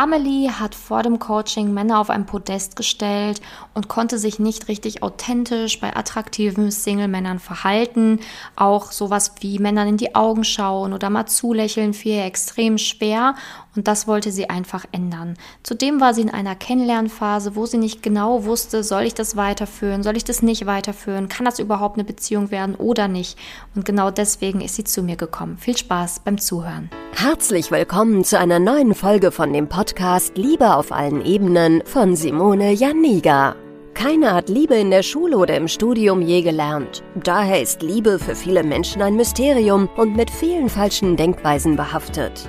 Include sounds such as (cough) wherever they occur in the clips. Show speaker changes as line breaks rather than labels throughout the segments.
Amelie hat vor dem Coaching Männer auf ein Podest gestellt und konnte sich nicht richtig authentisch bei attraktiven Single-Männern verhalten. Auch sowas wie Männern in die Augen schauen oder mal zulächeln fiel ihr extrem schwer und das wollte sie einfach ändern. Zudem war sie in einer Kennenlernphase, wo sie nicht genau wusste, soll ich das weiterführen, soll ich das nicht weiterführen, kann das überhaupt eine Beziehung werden oder nicht. Und genau deswegen ist sie zu mir gekommen. Viel Spaß beim Zuhören.
Herzlich willkommen zu einer neuen Folge von dem Podcast Liebe auf allen Ebenen von Simone Janiga. Keiner hat Liebe in der Schule oder im Studium je gelernt. Daher ist Liebe für viele Menschen ein Mysterium und mit vielen falschen Denkweisen behaftet.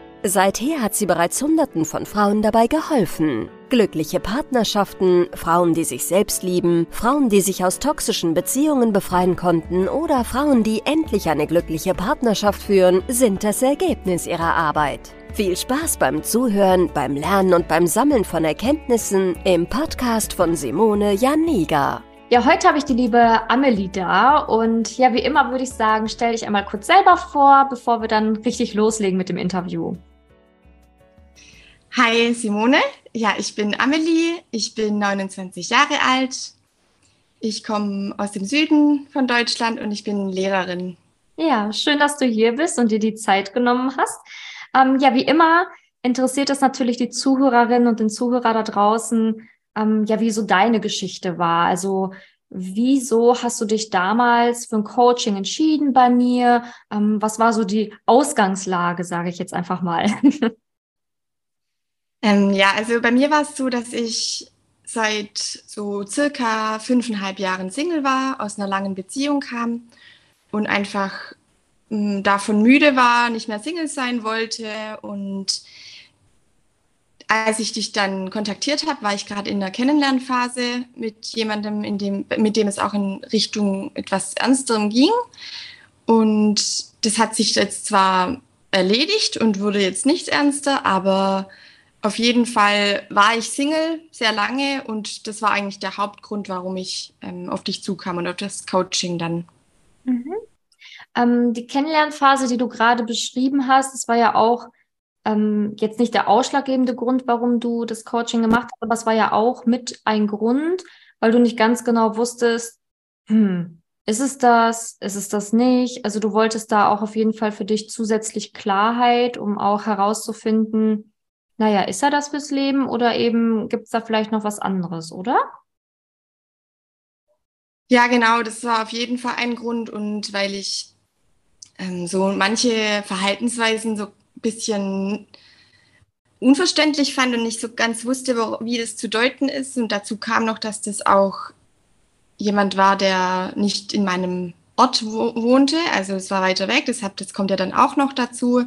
Seither hat sie bereits Hunderten von Frauen dabei geholfen. Glückliche Partnerschaften, Frauen, die sich selbst lieben, Frauen, die sich aus toxischen Beziehungen befreien konnten oder Frauen, die endlich eine glückliche Partnerschaft führen, sind das Ergebnis ihrer Arbeit. Viel Spaß beim Zuhören, beim Lernen und beim Sammeln von Erkenntnissen im Podcast von Simone Janiga.
Ja, heute habe ich die liebe Amelie da und ja, wie immer würde ich sagen, stell dich einmal kurz selber vor, bevor wir dann richtig loslegen mit dem Interview.
Hi Simone, ja, ich bin Amelie, ich bin 29 Jahre alt, ich komme aus dem Süden von Deutschland und ich bin Lehrerin.
Ja, schön, dass du hier bist und dir die Zeit genommen hast. Ähm, ja, wie immer interessiert es natürlich die Zuhörerinnen und den Zuhörer da draußen, ähm, ja, wie so deine Geschichte war. Also Wieso hast du dich damals für ein Coaching entschieden bei mir? Ähm, was war so die Ausgangslage, sage ich jetzt einfach mal? (laughs)
Ähm, ja, also bei mir war es so, dass ich seit so circa fünfeinhalb Jahren Single war, aus einer langen Beziehung kam und einfach mh, hm, davon müde war, nicht mehr Single sein wollte. Und als ich dich dann kontaktiert habe, war ich gerade in der Kennenlernphase mit jemandem, in dem, mit dem es auch in Richtung etwas Ernsterem ging. Und das hat sich jetzt zwar erledigt und wurde jetzt nicht ernster, aber auf jeden Fall war ich Single sehr lange und das war eigentlich der Hauptgrund, warum ich ähm, auf dich zukam und auf das Coaching dann.
Mhm. Ähm, die Kennenlernphase, die du gerade beschrieben hast, das war ja auch ähm, jetzt nicht der ausschlaggebende Grund, warum du das Coaching gemacht hast, aber es war ja auch mit ein Grund, weil du nicht ganz genau wusstest, hm, ist es das, ist es das nicht? Also du wolltest da auch auf jeden Fall für dich zusätzlich Klarheit, um auch herauszufinden, naja, ist er das fürs Leben oder eben gibt es da vielleicht noch was anderes, oder?
Ja, genau, das war auf jeden Fall ein Grund und weil ich ähm, so manche Verhaltensweisen so ein bisschen unverständlich fand und nicht so ganz wusste, wie das zu deuten ist. Und dazu kam noch, dass das auch jemand war, der nicht in meinem Ort wohnte, also es war weiter weg, deshalb das kommt ja dann auch noch dazu.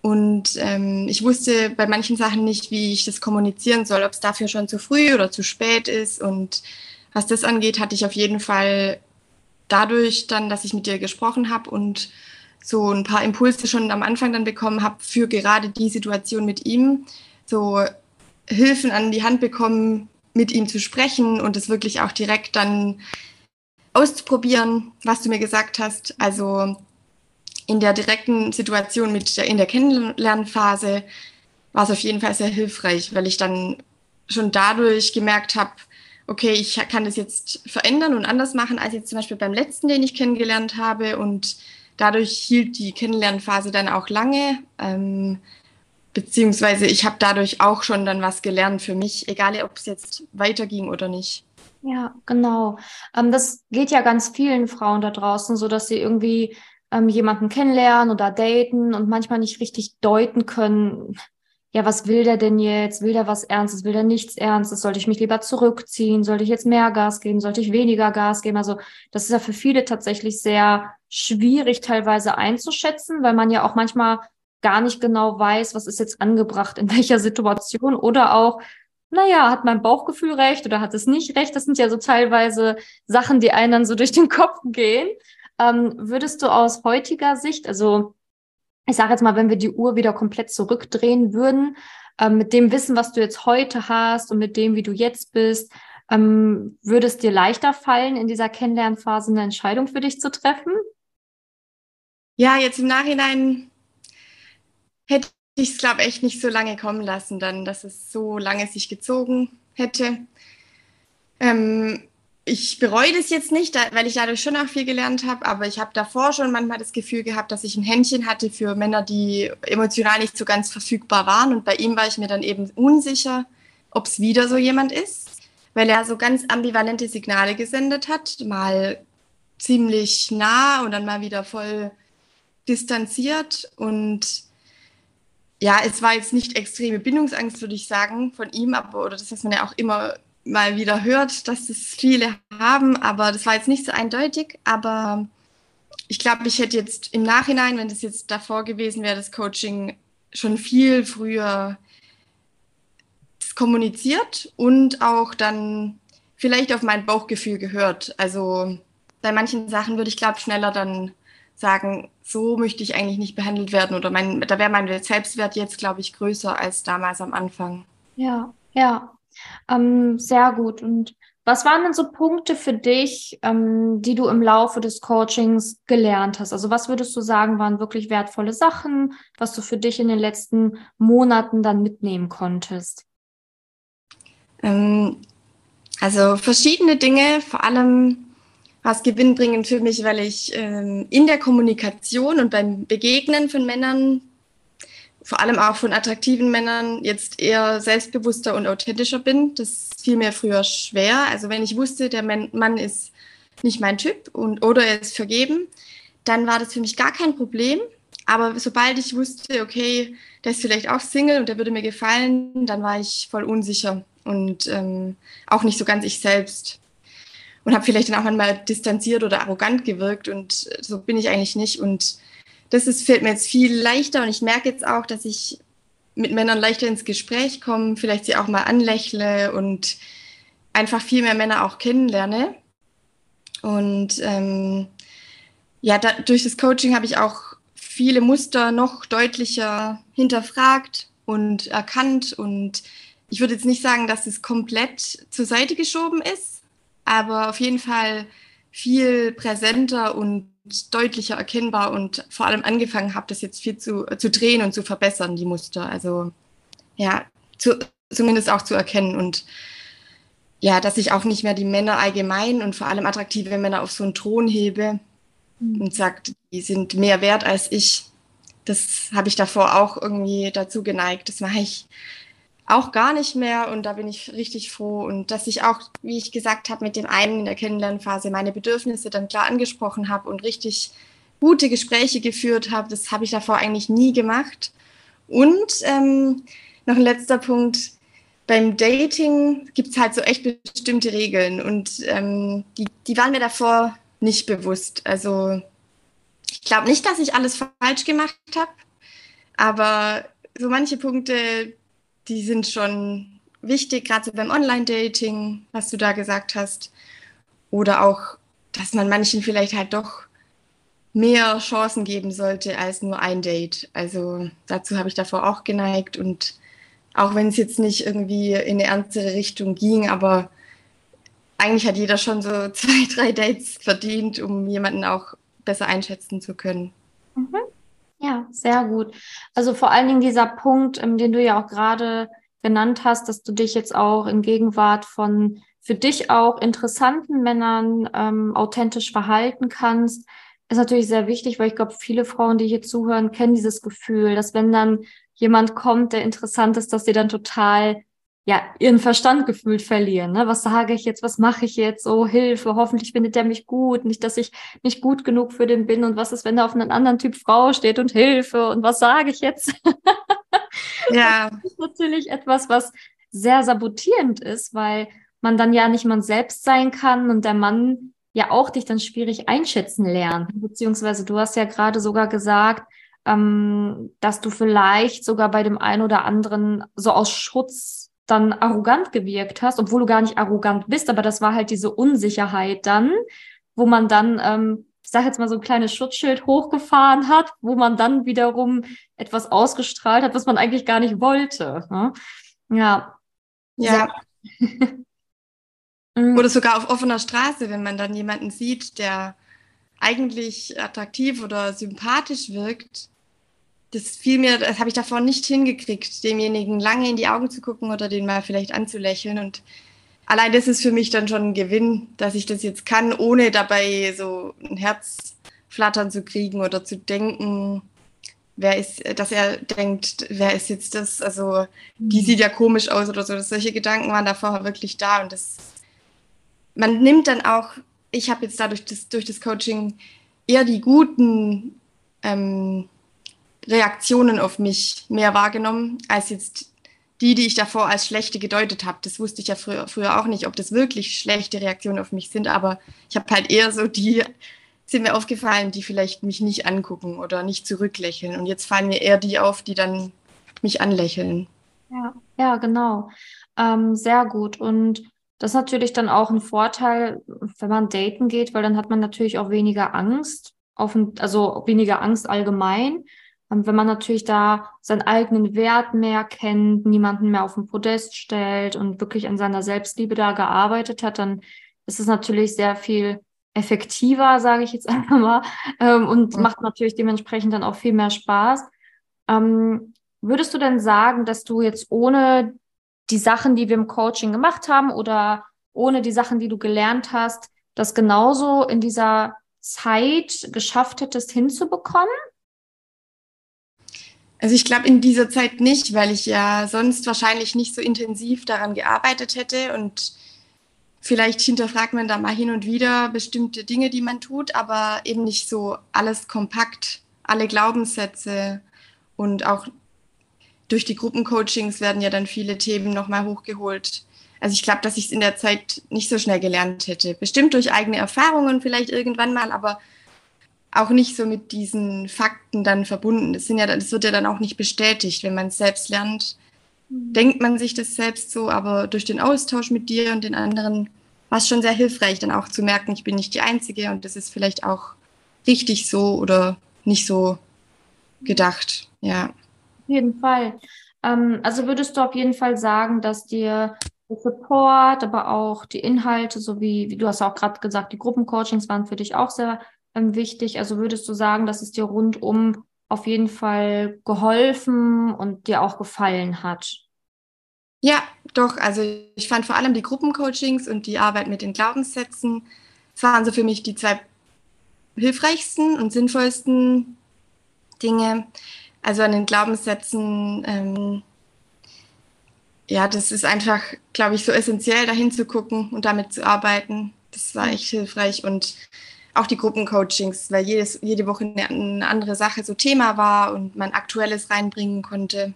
Und ähm, ich wusste bei manchen Sachen nicht, wie ich das kommunizieren soll, ob es dafür schon zu früh oder zu spät ist. Und was das angeht, hatte ich auf jeden Fall dadurch dann, dass ich mit dir gesprochen habe und so ein paar Impulse schon am Anfang dann bekommen habe für gerade die Situation mit ihm, so Hilfen an die Hand bekommen, mit ihm zu sprechen und es wirklich auch direkt dann auszuprobieren, was du mir gesagt hast. Also in der direkten Situation mit der, in der Kennenlernphase war es auf jeden Fall sehr hilfreich, weil ich dann schon dadurch gemerkt habe, okay, ich kann das jetzt verändern und anders machen als jetzt zum Beispiel beim letzten, den ich kennengelernt habe. Und dadurch hielt die Kennenlernphase dann auch lange. Ähm, beziehungsweise ich habe dadurch auch schon dann was gelernt für mich, egal ob es jetzt weiterging oder nicht.
Ja, genau. Ähm, das geht ja ganz vielen Frauen da draußen, so dass sie irgendwie ähm, jemanden kennenlernen oder daten und manchmal nicht richtig deuten können, ja, was will der denn jetzt? Will der was Ernstes? Will der nichts Ernstes? Sollte ich mich lieber zurückziehen? Sollte ich jetzt mehr Gas geben? Sollte ich weniger Gas geben? Also das ist ja für viele tatsächlich sehr schwierig teilweise einzuschätzen, weil man ja auch manchmal gar nicht genau weiß, was ist jetzt angebracht in (laughs) welcher Situation oder auch, naja, hat mein Bauchgefühl recht oder hat es nicht recht? Das sind ja so teilweise Sachen, die einem dann so durch den Kopf gehen. Ähm, würdest du aus heutiger Sicht, also ich sage jetzt mal, wenn wir die Uhr wieder komplett zurückdrehen würden, ähm, mit dem Wissen, was du jetzt heute hast und mit dem, wie du jetzt bist, ähm, würde es dir leichter fallen, in dieser Kennenlernphase eine Entscheidung für dich zu treffen?
Ja, jetzt im Nachhinein hätte ich es, glaube ich, echt nicht so lange kommen lassen, dann, dass es so lange sich gezogen hätte. Ähm, ich bereue das jetzt nicht, weil ich dadurch schon auch viel gelernt habe, aber ich habe davor schon manchmal das Gefühl gehabt, dass ich ein Händchen hatte für Männer, die emotional nicht so ganz verfügbar waren. Und bei ihm war ich mir dann eben unsicher, ob es wieder so jemand ist, weil er so ganz ambivalente Signale gesendet hat, mal ziemlich nah und dann mal wieder voll distanziert. Und ja, es war jetzt nicht extreme Bindungsangst, würde ich sagen, von ihm, aber oder das, was man ja auch immer mal wieder hört, dass es viele haben, aber das war jetzt nicht so eindeutig. Aber ich glaube, ich hätte jetzt im Nachhinein, wenn das jetzt davor gewesen wäre, das Coaching schon viel früher kommuniziert und auch dann vielleicht auf mein Bauchgefühl gehört. Also bei manchen Sachen würde ich, glaube schneller dann sagen, so möchte ich eigentlich nicht behandelt werden oder mein, da wäre mein Selbstwert jetzt, glaube ich, größer als damals am Anfang.
Ja, ja. Ähm, sehr gut. Und was waren denn so Punkte für dich, ähm, die du im Laufe des Coachings gelernt hast? Also was würdest du sagen, waren wirklich wertvolle Sachen, was du für dich in den letzten Monaten dann mitnehmen konntest?
Ähm, also verschiedene Dinge, vor allem was gewinnbringend für mich, weil ich ähm, in der Kommunikation und beim Begegnen von Männern vor allem auch von attraktiven Männern jetzt eher selbstbewusster und authentischer bin. Das fiel mir früher schwer. Also wenn ich wusste, der Mann ist nicht mein Typ und oder er ist vergeben, dann war das für mich gar kein Problem. Aber sobald ich wusste, okay, der ist vielleicht auch Single und der würde mir gefallen, dann war ich voll unsicher und ähm, auch nicht so ganz ich selbst. Und habe vielleicht dann auch einmal distanziert oder arrogant gewirkt und so bin ich eigentlich nicht. Und das ist, fällt mir jetzt viel leichter und ich merke jetzt auch, dass ich mit Männern leichter ins Gespräch komme, vielleicht sie auch mal anlächle und einfach viel mehr Männer auch kennenlerne. Und ähm, ja, da, durch das Coaching habe ich auch viele Muster noch deutlicher hinterfragt und erkannt. Und ich würde jetzt nicht sagen, dass es komplett zur Seite geschoben ist, aber auf jeden Fall viel präsenter und deutlicher erkennbar und vor allem angefangen habe, das jetzt viel zu, zu drehen und zu verbessern, die Muster. Also ja, zu, zumindest auch zu erkennen und ja, dass ich auch nicht mehr die Männer allgemein und vor allem attraktive Männer auf so einen Thron hebe mhm. und sagt, die sind mehr wert als ich. Das habe ich davor auch irgendwie dazu geneigt. Das mache ich auch gar nicht mehr und da bin ich richtig froh und dass ich auch, wie ich gesagt habe, mit dem einen in der Kennenlernphase meine Bedürfnisse dann klar angesprochen habe und richtig gute Gespräche geführt habe. Das habe ich davor eigentlich nie gemacht. Und ähm, noch ein letzter Punkt. Beim Dating gibt es halt so echt bestimmte Regeln und ähm, die, die waren mir davor nicht bewusst. Also ich glaube nicht, dass ich alles falsch gemacht habe, aber so manche Punkte, die sind schon wichtig, gerade so beim Online-Dating, was du da gesagt hast. Oder auch, dass man manchen vielleicht halt doch mehr Chancen geben sollte als nur ein Date. Also dazu habe ich davor auch geneigt und auch wenn es jetzt nicht irgendwie in eine ernstere Richtung ging, aber eigentlich hat jeder schon so (laughs) zwei, drei Dates verdient, um jemanden auch besser einschätzen zu können.
Mhm. Ja, sehr gut. Also vor allen Dingen dieser Punkt, ähm, den du ja auch gerade genannt hast, dass du dich jetzt auch in Gegenwart von für dich auch interessanten Männern ähm, authentisch verhalten kannst, ist natürlich sehr wichtig, weil ich glaube, viele Frauen, die hier zuhören, kennen dieses Gefühl, dass wenn dann jemand kommt, der interessant ist, dass sie dann total ja, ihren Verstand gefühlt verlieren. Ne? Was sage ich jetzt? Was mache ich jetzt? Oh, Hilfe, hoffentlich findet der mich gut. Nicht, dass ich nicht gut genug für den bin. Und was ist, wenn da auf einen anderen Typ Frau steht und Hilfe? Und was sage ich jetzt? (laughs) ja. Das ist natürlich etwas, was sehr sabotierend ist, weil man dann ja nicht man selbst sein kann und der Mann ja auch dich dann schwierig einschätzen lernt. Beziehungsweise du hast ja gerade sogar gesagt, ähm, dass du vielleicht sogar bei dem einen oder anderen so aus Schutz dann arrogant gewirkt hast, obwohl du gar nicht arrogant bist, aber das war halt diese Unsicherheit dann, wo man dann ähm, ich sage jetzt mal, so ein kleines Schutzschild hochgefahren hat, wo man dann wiederum etwas ausgestrahlt hat, was man eigentlich gar nicht wollte. Ne? Ja.
Ja. (laughs) oder sogar auf offener Straße, wenn man dann jemanden sieht, der eigentlich attraktiv oder sympathisch wirkt. Das fiel mir, das habe ich davor nicht hingekriegt, demjenigen lange in die Augen zu gucken oder den mal vielleicht anzulächeln. Und allein das ist für mich dann schon ein Gewinn, dass ich das jetzt kann, ohne dabei so ein Herzflattern zu kriegen oder zu denken, wer ist, dass er denkt, wer ist jetzt das? Also, die mhm. sieht ja komisch aus oder so. Solche Gedanken waren da vorher wirklich da und das, man nimmt dann auch, ich habe jetzt dadurch das, durch das Coaching eher die guten ähm, Reaktionen auf mich mehr wahrgenommen, als jetzt die, die ich davor als schlechte gedeutet habe. Das wusste ich ja früher, früher auch nicht, ob das wirklich schlechte Reaktionen auf mich sind, aber ich habe halt eher so die, sind mir aufgefallen, die vielleicht mich nicht angucken oder nicht zurücklächeln. Und jetzt fallen mir eher die auf, die dann mich anlächeln.
Ja, ja, genau. Ähm, sehr gut. Und das ist natürlich dann auch ein Vorteil, wenn man daten geht, weil dann hat man natürlich auch weniger Angst, auf, also weniger Angst allgemein. Und wenn man natürlich da seinen eigenen Wert mehr kennt, niemanden mehr auf den Podest stellt und wirklich an seiner Selbstliebe da gearbeitet hat, dann ist es natürlich sehr viel effektiver, sage ich jetzt (laughs) einfach mal, ähm, und ja. macht natürlich dementsprechend dann auch viel mehr Spaß. Ähm, würdest du denn sagen, dass du jetzt ohne die Sachen, die wir im Coaching gemacht haben oder ohne die Sachen, die du gelernt hast, das genauso in dieser Zeit geschafft hättest hinzubekommen?
Also ich glaube in dieser Zeit nicht, weil ich ja sonst wahrscheinlich nicht so intensiv daran gearbeitet hätte und vielleicht hinterfragt man da mal hin und wieder bestimmte Dinge, die man tut, aber eben nicht so alles kompakt, alle Glaubenssätze und auch durch die Gruppencoachings werden ja dann viele Themen nochmal hochgeholt. Also ich glaube, dass ich es in der Zeit nicht so schnell gelernt hätte. Bestimmt durch eigene Erfahrungen vielleicht irgendwann mal, aber auch nicht so mit diesen Fakten dann verbunden. Das, sind ja, das wird ja dann auch nicht bestätigt, wenn man es selbst lernt. Mhm. Denkt man sich das selbst so, aber durch den Austausch mit dir und den anderen war es schon sehr hilfreich, dann auch zu merken, ich bin nicht die Einzige und das ist vielleicht auch richtig so oder nicht so gedacht. Ja
jeden Fall. Ähm, also würdest du auf jeden Fall sagen, dass dir der Support, aber auch die Inhalte, so wie, du hast auch gerade gesagt, die Gruppencoachings waren für dich auch sehr wichtig. Also würdest du sagen, dass es dir rundum auf jeden Fall geholfen und dir auch gefallen hat?
Ja, doch. Also ich fand vor allem die Gruppencoachings und die Arbeit mit den Glaubenssätzen, das waren so für mich die zwei hilfreichsten und sinnvollsten Dinge. Also an den Glaubenssätzen, ähm, ja, das ist einfach, glaube ich, so essentiell, dahin zu gucken und damit zu arbeiten. Das war echt hilfreich und auch die Gruppencoachings, weil jedes, jede Woche eine, eine andere Sache so Thema war und man Aktuelles reinbringen konnte.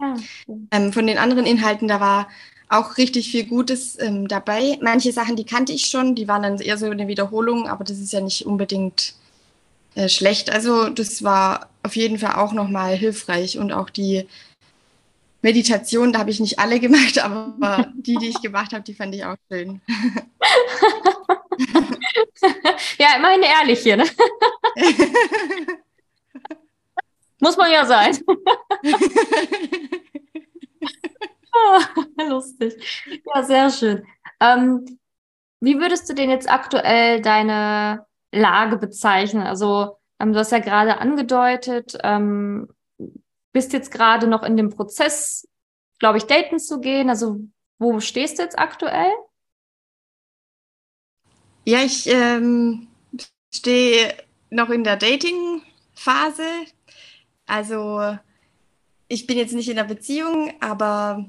Ja. Ähm, von den anderen Inhalten, da war auch richtig viel Gutes ähm, dabei. Manche Sachen, die kannte ich schon, die waren dann eher so eine Wiederholung, aber das ist ja nicht unbedingt äh, schlecht. Also das war auf jeden Fall auch nochmal hilfreich und auch die Meditation, da habe ich nicht alle (laughs) gemacht, aber die, die ich gemacht habe, die fand ich auch schön. (laughs) (laughs)
ja, immerhin ehrlich hier, ne? (laughs) Muss man ja sein. oh, (laughs) lustig. Ja, sehr schön. Ähm, wie würdest du denn jetzt aktuell deine Lage bezeichnen? Also ähm, du hast ja gerade angedeutet, ähm, bist jetzt gerade noch in dem Prozess, glaube ich, daten zu gehen. Also wo stehst du jetzt aktuell?
Ja, ich ähm, stehe noch in der Dating-Phase. Also ich bin jetzt nicht in der Beziehung, aber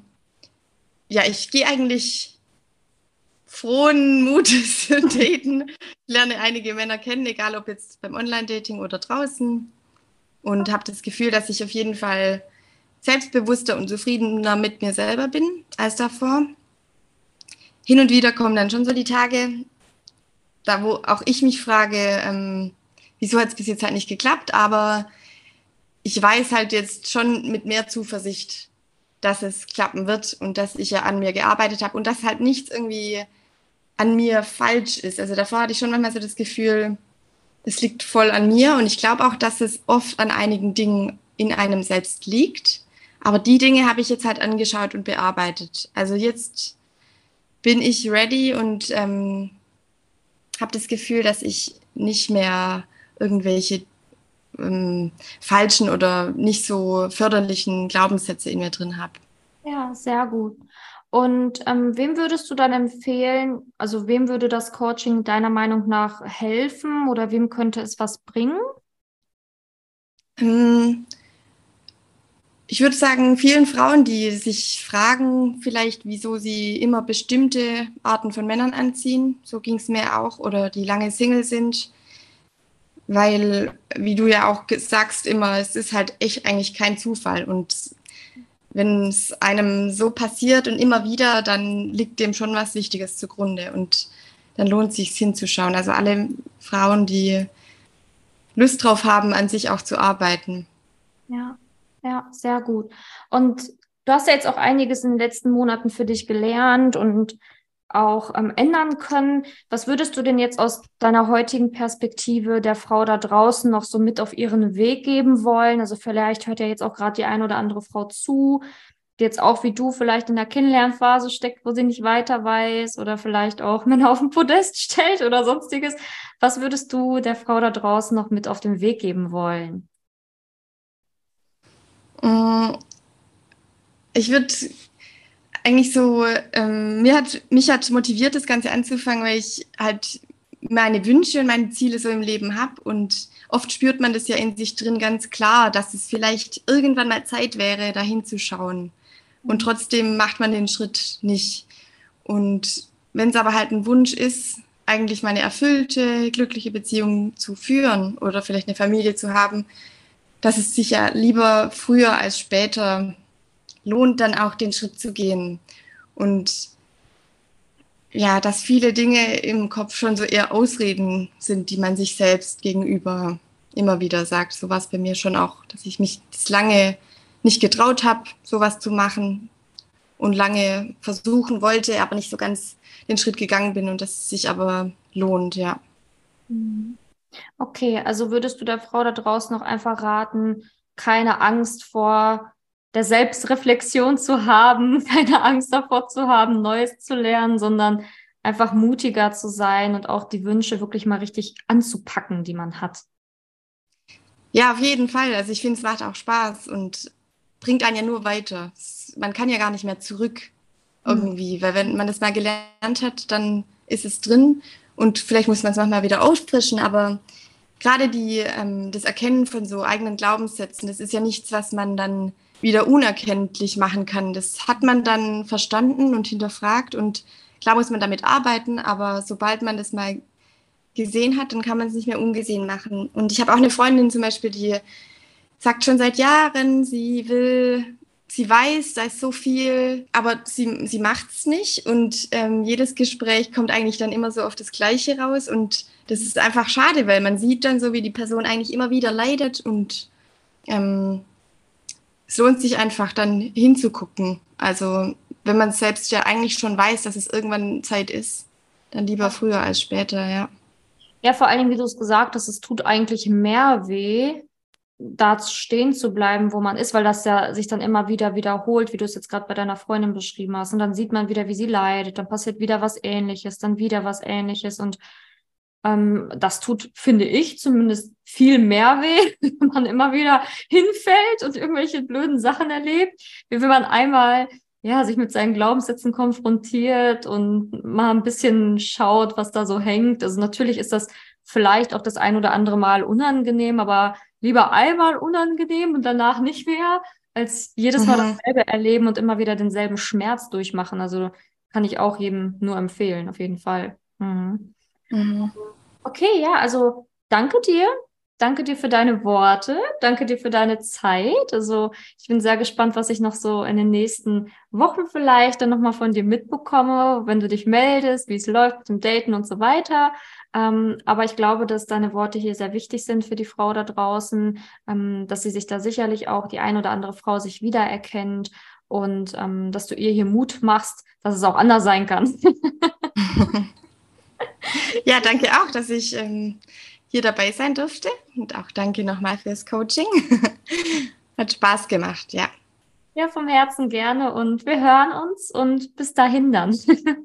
ja, ich gehe eigentlich frohen Mutes (laughs) daten. Ich lerne einige Männer kennen, egal ob jetzt beim Online-Dating oder draußen. Und habe das Gefühl, dass ich auf jeden Fall selbstbewusster und zufriedener mit mir selber bin als davor. Hin und wieder kommen dann schon so die Tage, da wo auch ich mich frage, ähm, wieso hat es bis jetzt halt nicht geklappt, aber ich weiß halt jetzt schon mit mehr Zuversicht, dass es klappen wird und dass ich ja an mir gearbeitet habe und dass halt nichts irgendwie an mir falsch ist. Also davor hatte ich schon manchmal so das Gefühl, es liegt voll an mir und ich glaube auch, dass es oft an einigen Dingen in einem selbst liegt. Aber die Dinge habe ich jetzt halt angeschaut und bearbeitet. Also jetzt bin ich ready und ähm, habe das Gefühl, dass ich nicht mehr irgendwelche ähm, falschen oder nicht so förderlichen Glaubenssätze in mir drin habe.
Ja, sehr gut. Und ähm, wem würdest du dann empfehlen, also wem würde das Coaching deiner Meinung nach helfen oder wem könnte es was bringen?
Ähm, ich würde sagen, vielen Frauen, die sich fragen, vielleicht, wieso sie immer bestimmte Arten von Männern anziehen, so ging es mir auch, oder die lange Single sind, weil, wie du ja auch sagst, immer, es ist halt echt eigentlich kein Zufall und wenn es einem so passiert und immer wieder, dann liegt dem schon was Wichtiges zugrunde und dann lohnt es sich hinzuschauen. Also alle Frauen, die Lust drauf haben, an sich auch zu arbeiten.
Ja, ja, sehr gut. Und du hast ja jetzt auch einiges in den letzten Monaten für dich gelernt und auch ähm, ändern können. Was würdest du denn jetzt aus deiner heutigen Perspektive der Frau da draußen noch so mit auf ihren Weg geben wollen? Also vielleicht hört ja jetzt auch gerade die eine oder andere Frau zu, die jetzt auch wie du vielleicht in der Kennenlernphase steckt, wo sie nicht weiter weiß oder vielleicht auch (laughs) Männer auf den Podest stellt oder sonstiges. Was würdest du der Frau da draußen noch mit auf den Weg geben wollen?
Mm, ich würde eigentlich so, ähm, mir hat, mich hat motiviert, das Ganze anzufangen, weil ich halt meine Wünsche und meine Ziele so im Leben habe. Und oft spürt man das ja in sich drin ganz klar, dass es vielleicht irgendwann mal Zeit wäre, da hinzuschauen. Und trotzdem macht man den Schritt nicht. Und wenn es aber halt ein Wunsch ist, eigentlich meine erfüllte, glückliche Beziehung zu führen oder vielleicht eine Familie zu haben, dass es sich ja lieber früher als später lohnt dann auch den Schritt zu gehen. Und ja, dass viele Dinge im Kopf schon so eher Ausreden sind, die man sich selbst gegenüber immer wieder sagt. So war es bei mir schon auch, dass ich mich das lange nicht getraut habe, sowas zu machen und lange versuchen wollte, aber nicht so ganz den Schritt gegangen bin und das sich aber lohnt, ja.
Mhm. Okay, also würdest du der Frau da draußen noch einfach raten, keine Angst vor der Selbstreflexion zu haben, (laughs) keine Angst davor zu haben, Neues zu lernen, sondern einfach mutiger zu sein und auch die Wünsche wirklich mal richtig anzupacken, die man hat.
Ja, auf jeden Fall. Also ich finde, es macht auch Spaß und bringt einen ja nur weiter. Man kann ja gar nicht mehr zurück irgendwie, mhm. weil wenn man das mal gelernt hat, dann ist es drin und vielleicht muss man es manchmal wieder auffrischen, aber gerade die, ähm, das Erkennen von so eigenen Glaubenssätzen, das ist ja nichts, was man dann wieder unerkenntlich machen kann. Das hat man dann verstanden und hinterfragt und klar muss man damit arbeiten, aber sobald man das mal gesehen hat, dann kann man es nicht mehr ungesehen machen. Und ich habe auch eine Freundin zum Beispiel, die sagt schon seit Jahren, sie will, sie weiß, da ist so viel, aber sie, sie macht es nicht. Und ähm, jedes Gespräch kommt eigentlich dann immer so auf das Gleiche raus. Und das ist einfach schade, weil man sieht dann so, wie die Person eigentlich immer wieder leidet und ähm, es lohnt sich einfach dann hinzugucken. Also wenn man selbst ja eigentlich schon weiß, dass es irgendwann Zeit ist, dann lieber früher als später, ja.
Ja, vor allem, wie du es gesagt hast, es tut eigentlich mehr weh, da stehen zu bleiben, wo man ist, weil das ja sich dann immer wieder wiederholt, wie du es jetzt gerade bei deiner Freundin beschrieben hast. Und dann sieht man wieder, wie sie leidet, dann passiert wieder was Ähnliches, dann wieder was Ähnliches. Und ähm, das tut, finde ich, zumindest viel mehr weh, (laughs) wenn man immer wieder hinfällt und irgendwelche blöden Sachen erlebt, wie wenn man einmal ja, sich mit seinen Glaubenssätzen konfrontiert und mal ein bisschen schaut, was da so hängt. Also natürlich ist das vielleicht auch das ein oder andere Mal unangenehm, aber lieber einmal unangenehm und danach nicht mehr, als jedes Mal mhm. dasselbe erleben und immer wieder denselben Schmerz durchmachen. Also kann ich auch jedem nur empfehlen, auf jeden Fall. Mhm. Mhm. Okay, ja, also danke dir. Danke dir für deine Worte. Danke dir für deine Zeit. Also ich bin sehr gespannt, was ich noch so in den nächsten Wochen vielleicht dann nochmal von dir mitbekomme, wenn du dich meldest, wie es läuft mit dem Daten und so weiter. Ähm, aber ich glaube, dass deine Worte hier sehr wichtig sind für die Frau da draußen, ähm, dass sie sich da sicherlich auch die ein oder andere Frau sich wiedererkennt und ähm, dass du ihr hier Mut machst, dass es auch anders sein kann. (laughs)
ja, danke auch, dass ich ähm, hier dabei sein durfte. Und auch danke nochmal fürs Coaching. (laughs) Hat Spaß gemacht, ja.
Ja, vom Herzen gerne und wir hören uns und bis dahin dann. (laughs)